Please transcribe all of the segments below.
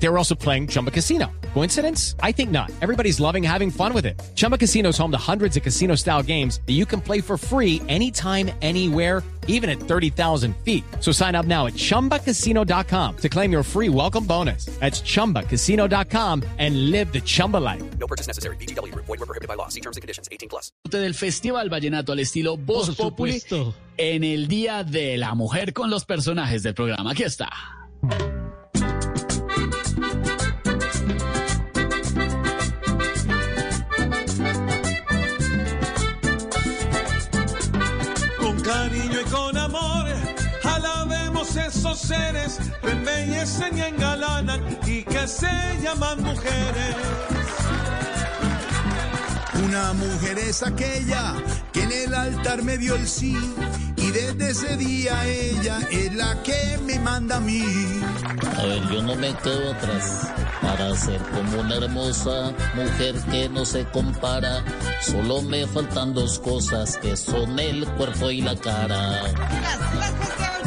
They were also playing Chumba Casino. Coincidence? I think not. Everybody's loving having fun with it. Chumba Casino is home to hundreds of casino style games that you can play for free anytime, anywhere, even at 30,000 feet. So sign up now at chumbacasino.com to claim your free welcome bonus. That's chumbacasino.com and live the Chumba life. No purchase necessary. VGW. Void were prohibited by law. See terms and conditions. 18 plus. del Festival Vallenato al estilo Voz Populi en el Día de la Mujer con los personajes del programa. Aquí está. Cariño y con amor, alabemos esos seres embellecen y engalanan y que se llaman mujeres. Una mujer es aquella que en el altar me dio el sí y desde ese día ella es la que me manda a mí. A ver, yo no me quedo atrás para ser como una hermosa mujer que no se compara. Solo me faltan dos cosas que son el cuerpo y la cara. Las, las deseo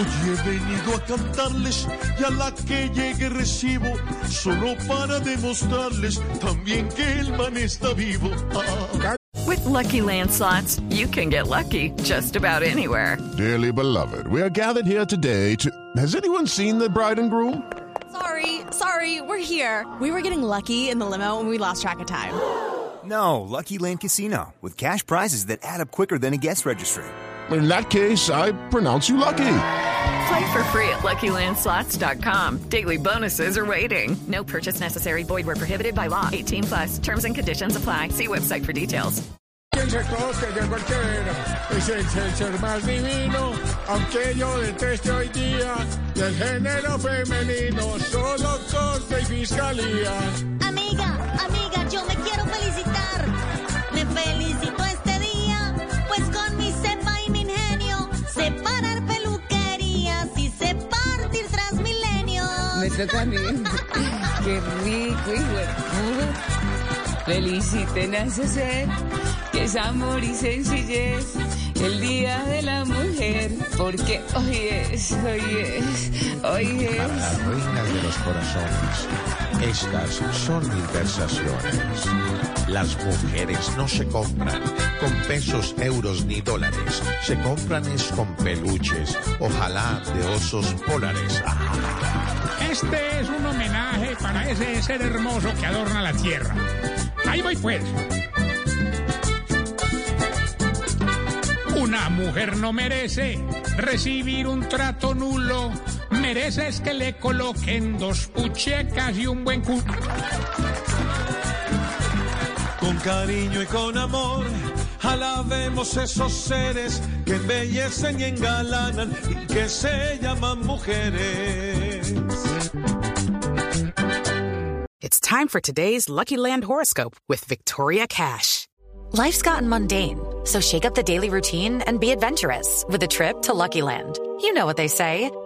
Hoy he venido a cantarles y a la que llegue recibo, solo para demostrarles también que el man está vivo. Ah. With Lucky Land slots, you can get lucky just about anywhere. Dearly beloved, we are gathered here today to. Has anyone seen the bride and groom? Sorry, sorry, we're here. We were getting lucky in the limo and we lost track of time. No, Lucky Land Casino, with cash prizes that add up quicker than a guest registry. In that case, I pronounce you lucky. Play for free at LuckyLandSlots.com. Daily bonuses are waiting. No purchase necessary. Void were prohibited by law. 18 plus. Terms and conditions apply. See website for details. Piensa todos que llegó el que era. Es el, el ser más divino. Aunque yo deteste hoy día del género femenino, solo corte y fiscalía. Amiga, amiga, yo me quiero felicitar. A mí. Qué rico, hijo. Feliciten a ese ser que es amor y sencillez. El día de la mujer, porque hoy es, hoy es, hoy Para es. las reinas de los corazones, estas son mis versaciones. Las mujeres no se compran con pesos, euros ni dólares. Se compran es con peluches, ojalá de osos polares. Este es un homenaje para ese ser hermoso que adorna la tierra. Ahí voy pues. Una mujer no merece recibir un trato nulo. Mereces que le coloquen dos puchecas y un buen cu... Con cariño y con amor, alabemos esos seres que embellecen y engalanan y que se llaman mujeres. It's time for today's Lucky Land horoscope with Victoria Cash. Life's gotten mundane, so shake up the daily routine and be adventurous with a trip to Lucky Land. You know what they say.